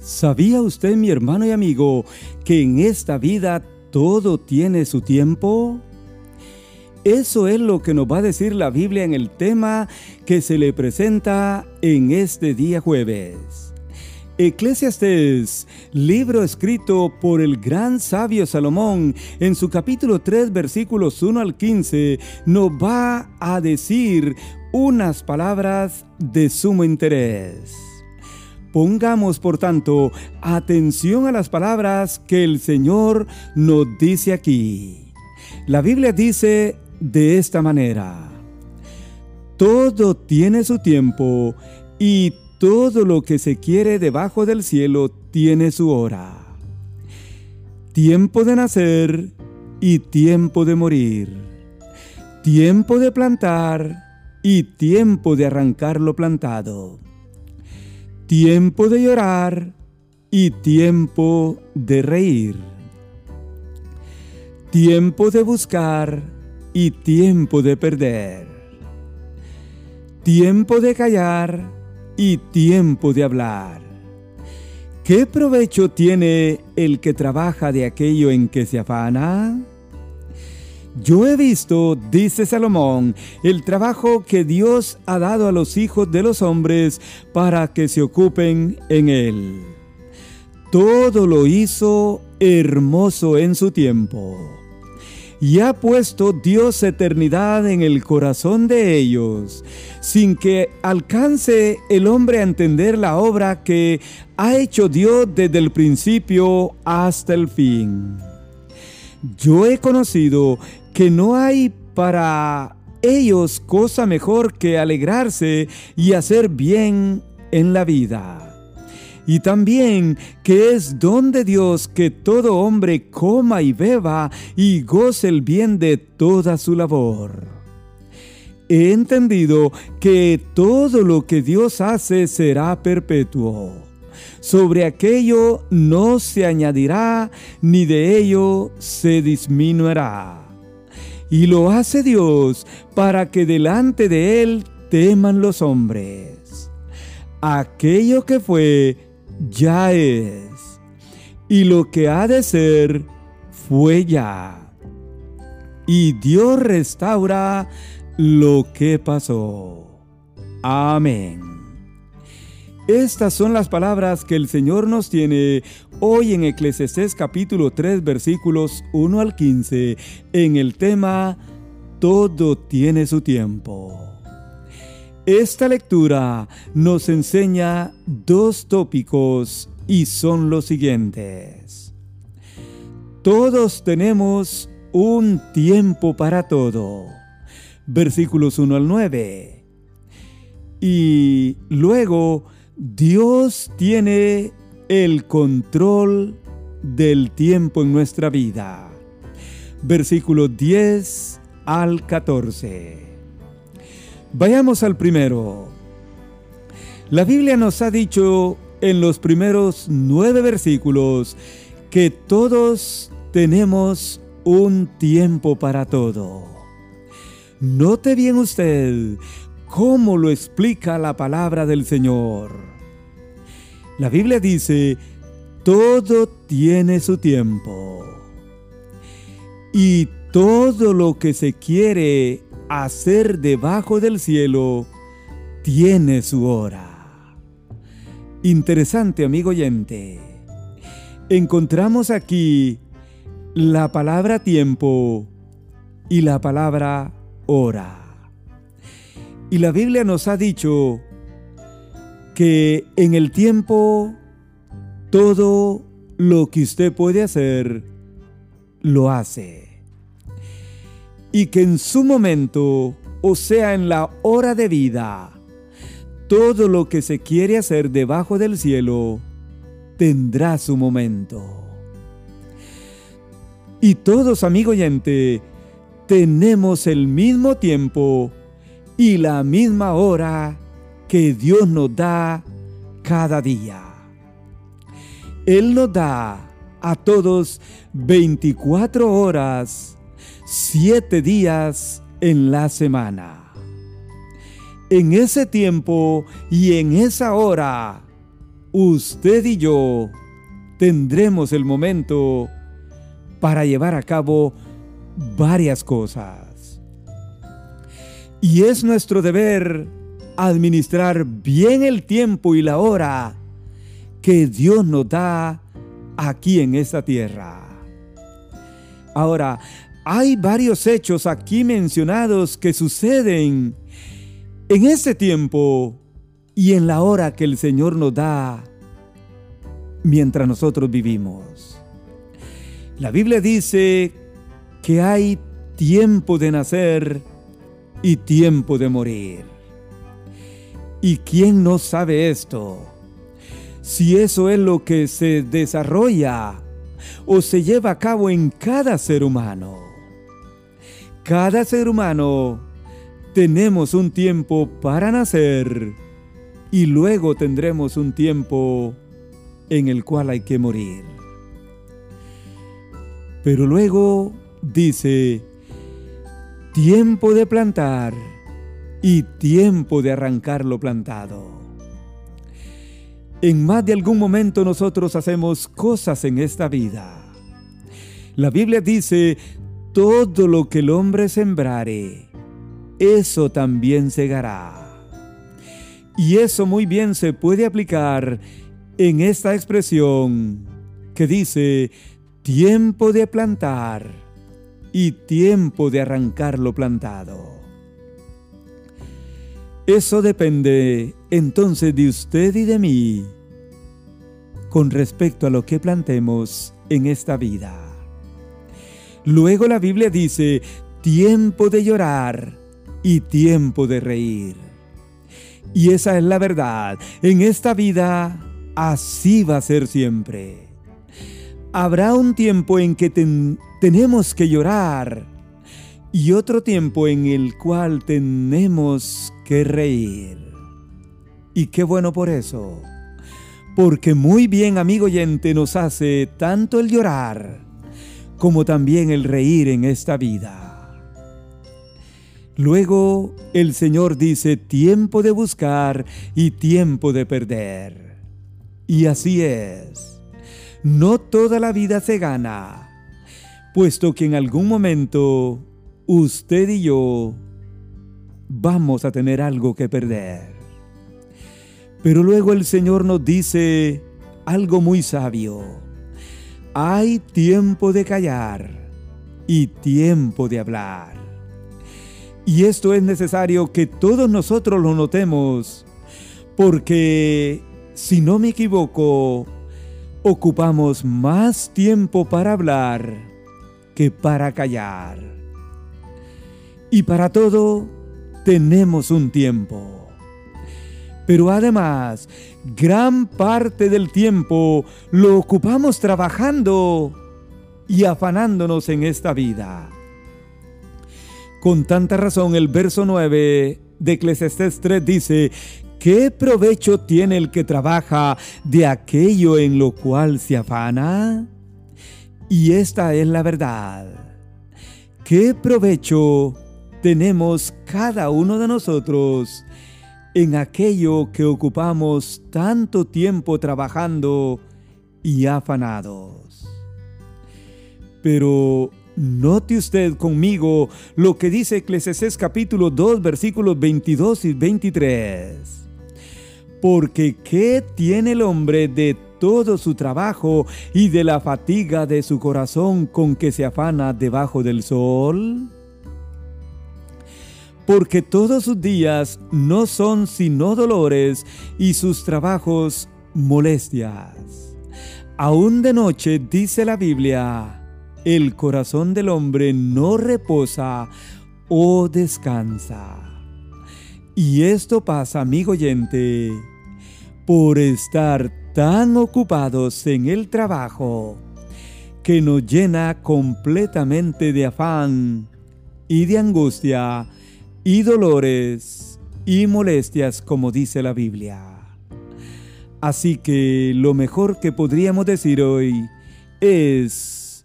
¿Sabía usted, mi hermano y amigo, que en esta vida todo tiene su tiempo? Eso es lo que nos va a decir la Biblia en el tema que se le presenta en este día jueves. Eclesiastes, libro escrito por el gran sabio Salomón, en su capítulo 3, versículos 1 al 15, nos va a decir unas palabras de sumo interés. Pongamos, por tanto, atención a las palabras que el Señor nos dice aquí. La Biblia dice de esta manera, todo tiene su tiempo y todo lo que se quiere debajo del cielo tiene su hora. Tiempo de nacer y tiempo de morir. Tiempo de plantar y tiempo de arrancar lo plantado. Tiempo de llorar y tiempo de reír. Tiempo de buscar y tiempo de perder. Tiempo de callar y tiempo de hablar. ¿Qué provecho tiene el que trabaja de aquello en que se afana? Yo he visto, dice Salomón, el trabajo que Dios ha dado a los hijos de los hombres para que se ocupen en él. Todo lo hizo hermoso en su tiempo. Y ha puesto Dios eternidad en el corazón de ellos, sin que alcance el hombre a entender la obra que ha hecho Dios desde el principio hasta el fin. Yo he conocido que no hay para ellos cosa mejor que alegrarse y hacer bien en la vida. Y también que es don de Dios que todo hombre coma y beba y goce el bien de toda su labor. He entendido que todo lo que Dios hace será perpetuo. Sobre aquello no se añadirá, ni de ello se disminuirá. Y lo hace Dios para que delante de Él teman los hombres. Aquello que fue, ya es. Y lo que ha de ser, fue ya. Y Dios restaura lo que pasó. Amén. Estas son las palabras que el Señor nos tiene hoy en Eclesiastés capítulo 3 versículos 1 al 15 en el tema Todo tiene su tiempo. Esta lectura nos enseña dos tópicos y son los siguientes. Todos tenemos un tiempo para todo. Versículos 1 al 9. Y luego Dios tiene el control del tiempo en nuestra vida. Versículos 10 al 14. Vayamos al primero. La Biblia nos ha dicho en los primeros nueve versículos que todos tenemos un tiempo para todo. Note bien usted cómo lo explica la palabra del Señor. La Biblia dice, todo tiene su tiempo. Y todo lo que se quiere hacer debajo del cielo tiene su hora. Interesante, amigo oyente. Encontramos aquí la palabra tiempo y la palabra hora. Y la Biblia nos ha dicho que en el tiempo todo lo que usted puede hacer, lo hace. Y que en su momento, o sea, en la hora de vida, todo lo que se quiere hacer debajo del cielo tendrá su momento. Y todos, amigo oyente, tenemos el mismo tiempo y la misma hora que Dios nos da cada día. Él nos da a todos 24 horas, 7 días en la semana. En ese tiempo y en esa hora, usted y yo tendremos el momento para llevar a cabo varias cosas. Y es nuestro deber administrar bien el tiempo y la hora que Dios nos da aquí en esta tierra. Ahora, hay varios hechos aquí mencionados que suceden en ese tiempo y en la hora que el Señor nos da mientras nosotros vivimos. La Biblia dice que hay tiempo de nacer y tiempo de morir. ¿Y quién no sabe esto? Si eso es lo que se desarrolla o se lleva a cabo en cada ser humano. Cada ser humano tenemos un tiempo para nacer y luego tendremos un tiempo en el cual hay que morir. Pero luego dice, tiempo de plantar y tiempo de arrancar lo plantado. En más de algún momento nosotros hacemos cosas en esta vida. La Biblia dice, todo lo que el hombre sembrare, eso también segará. Y eso muy bien se puede aplicar en esta expresión que dice, tiempo de plantar y tiempo de arrancar lo plantado. Eso depende entonces de usted y de mí con respecto a lo que plantemos en esta vida. Luego la Biblia dice, tiempo de llorar y tiempo de reír. Y esa es la verdad. En esta vida así va a ser siempre. Habrá un tiempo en que tenemos que llorar y otro tiempo en el cual tenemos que reír. Y qué bueno por eso, porque muy bien, amigo oyente, nos hace tanto el llorar como también el reír en esta vida. Luego el Señor dice tiempo de buscar y tiempo de perder. Y así es no toda la vida se gana, puesto que en algún momento usted y yo vamos a tener algo que perder. Pero luego el Señor nos dice algo muy sabio. Hay tiempo de callar y tiempo de hablar. Y esto es necesario que todos nosotros lo notemos, porque si no me equivoco, ocupamos más tiempo para hablar que para callar. Y para todo tenemos un tiempo. Pero además, gran parte del tiempo lo ocupamos trabajando y afanándonos en esta vida. Con tanta razón el verso 9 de Eclesiastés 3 dice ¿Qué provecho tiene el que trabaja de aquello en lo cual se afana? Y esta es la verdad. ¿Qué provecho tenemos cada uno de nosotros en aquello que ocupamos tanto tiempo trabajando y afanados? Pero Note usted conmigo lo que dice Eclesiastés capítulo 2 versículos 22 y 23. Porque ¿qué tiene el hombre de todo su trabajo y de la fatiga de su corazón con que se afana debajo del sol? Porque todos sus días no son sino dolores y sus trabajos molestias. Aún de noche, dice la Biblia, el corazón del hombre no reposa o descansa. Y esto pasa, amigo oyente, por estar tan ocupados en el trabajo que nos llena completamente de afán y de angustia y dolores y molestias como dice la Biblia. Así que lo mejor que podríamos decir hoy es,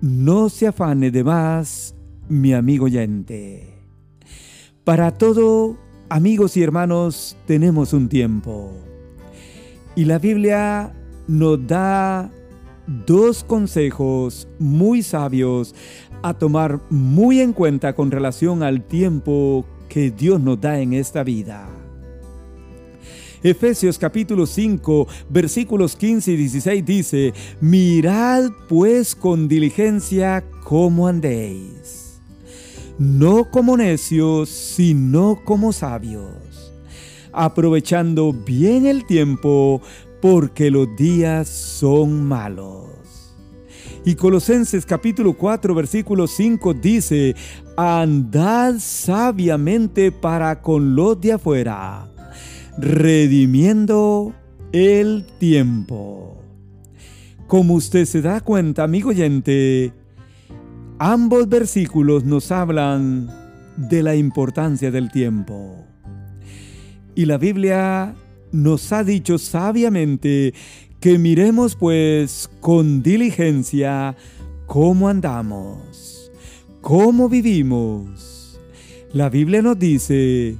no se afane de más, mi amigo oyente. Para todo, amigos y hermanos, tenemos un tiempo Y la Biblia nos da dos consejos muy sabios a tomar muy en cuenta con relación al tiempo que Dios nos da en esta vida. Efesios capítulo 5 versículos 15 y 16 dice, Mirad pues con diligencia cómo andéis, no como necios, sino como sabios, aprovechando bien el tiempo, porque los días son malos. Y Colosenses capítulo 4 versículo 5 dice, andad sabiamente para con los de afuera, redimiendo el tiempo. Como usted se da cuenta, amigo oyente, ambos versículos nos hablan de la importancia del tiempo. Y la Biblia nos ha dicho sabiamente que miremos pues con diligencia cómo andamos, cómo vivimos. La Biblia nos dice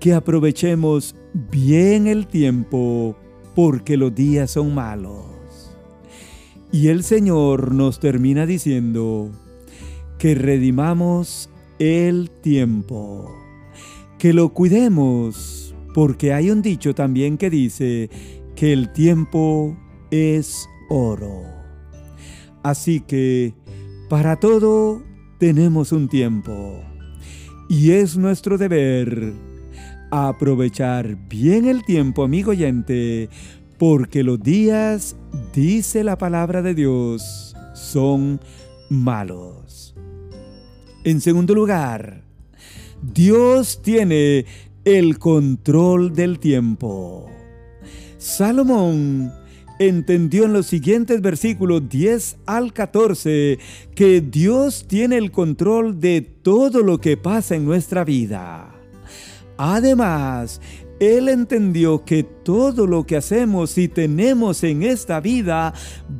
que aprovechemos bien el tiempo porque los días son malos. Y el Señor nos termina diciendo que redimamos el tiempo, que lo cuidemos porque hay un dicho también que dice que el tiempo es oro. Así que para todo tenemos un tiempo y es nuestro deber aprovechar bien el tiempo, amigo oyente, porque los días, dice la palabra de Dios, son malos. En segundo lugar, Dios tiene el control del tiempo. Salomón entendió en los siguientes versículos 10 al 14 que Dios tiene el control de todo lo que pasa en nuestra vida. Además, él entendió que todo lo que hacemos y tenemos en esta vida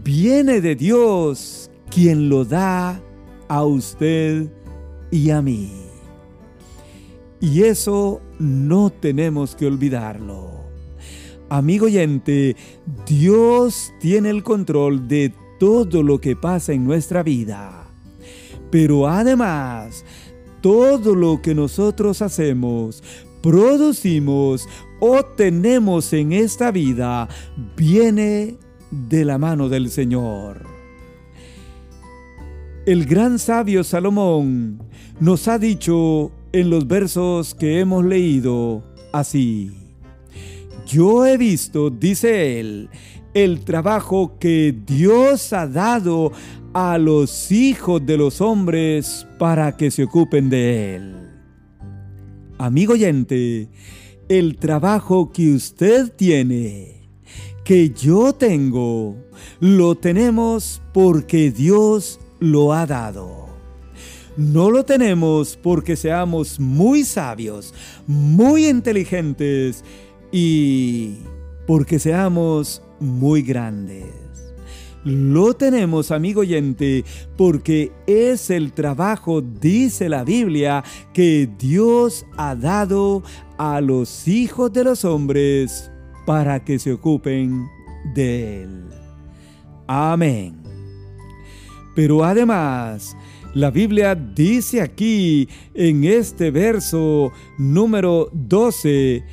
viene de Dios, quien lo da a usted y a mí. Y eso no tenemos que olvidarlo. Amigo oyente, Dios tiene el control de todo lo que pasa en nuestra vida. Pero además, todo lo que nosotros hacemos, producimos o tenemos en esta vida viene de la mano del Señor. El gran sabio Salomón nos ha dicho en los versos que hemos leído así. Yo he visto, dice él, el trabajo que Dios ha dado a los hijos de los hombres para que se ocupen de él. Amigo oyente, el trabajo que usted tiene, que yo tengo, lo tenemos porque Dios lo ha dado. No lo tenemos porque seamos muy sabios, muy inteligentes y porque seamos muy grandes. Lo tenemos, amigo oyente, porque es el trabajo, dice la Biblia, que Dios ha dado a los hijos de los hombres para que se ocupen de él. Amén. Pero además, la Biblia dice aquí en este verso número 12,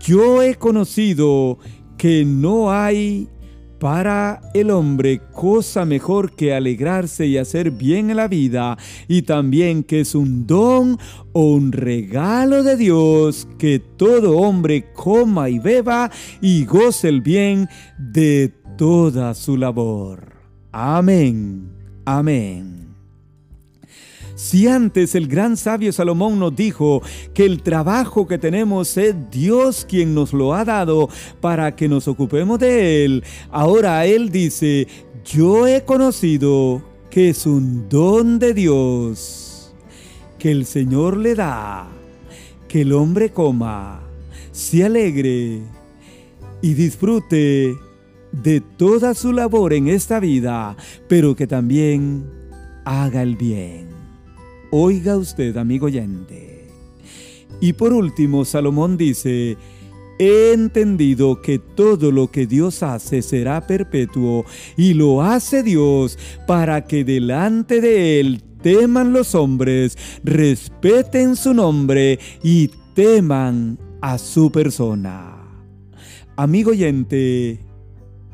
yo he conocido que no hay para el hombre cosa mejor que alegrarse y hacer bien en la vida y también que es un don o un regalo de Dios que todo hombre coma y beba y goce el bien de toda su labor. Amén. Amén. Si antes el gran sabio Salomón nos dijo que el trabajo que tenemos es Dios quien nos lo ha dado para que nos ocupemos de él, ahora él dice, yo he conocido que es un don de Dios, que el Señor le da, que el hombre coma, se alegre y disfrute de toda su labor en esta vida, pero que también haga el bien. Oiga usted, amigo oyente. Y por último, Salomón dice, he entendido que todo lo que Dios hace será perpetuo y lo hace Dios para que delante de Él teman los hombres, respeten su nombre y teman a su persona. Amigo oyente,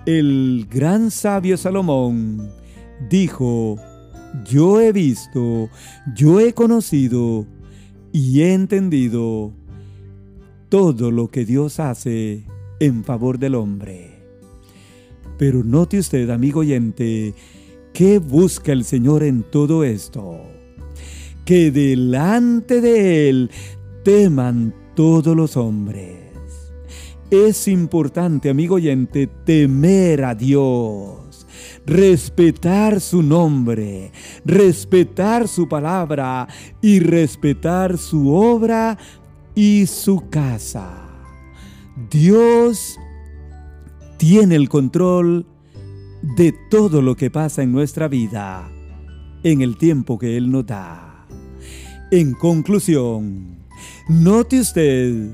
el gran sabio Salomón dijo, yo he visto, yo he conocido y he entendido todo lo que Dios hace en favor del hombre. Pero note usted, amigo oyente, ¿qué busca el Señor en todo esto? Que delante de Él teman todos los hombres. Es importante, amigo oyente, temer a Dios, respetar su nombre, respetar su palabra y respetar su obra y su casa. Dios tiene el control de todo lo que pasa en nuestra vida en el tiempo que Él nos da. En conclusión, note usted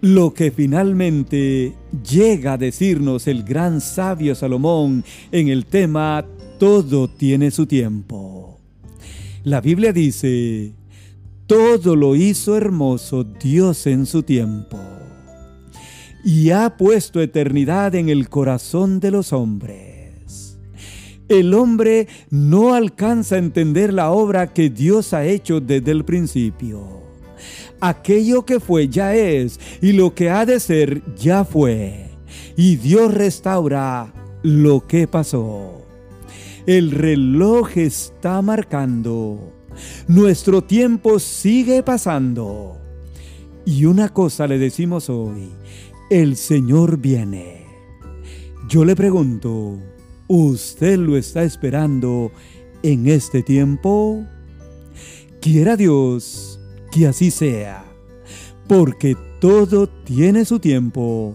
lo que finalmente llega a decirnos el gran sabio Salomón en el tema Todo tiene su tiempo. La Biblia dice, todo lo hizo hermoso Dios en su tiempo. Y ha puesto eternidad en el corazón de los hombres. El hombre no alcanza a entender la obra que Dios ha hecho desde el principio. Aquello que fue ya es y lo que ha de ser ya fue. Y Dios restaura lo que pasó. El reloj está marcando nuestro tiempo sigue pasando. Y una cosa le decimos hoy, el Señor viene. Yo le pregunto, ¿usted lo está esperando en este tiempo? Quiera Dios que así sea, porque todo tiene su tiempo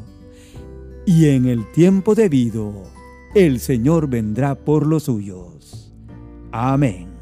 y en el tiempo debido el Señor vendrá por los suyos. Amén.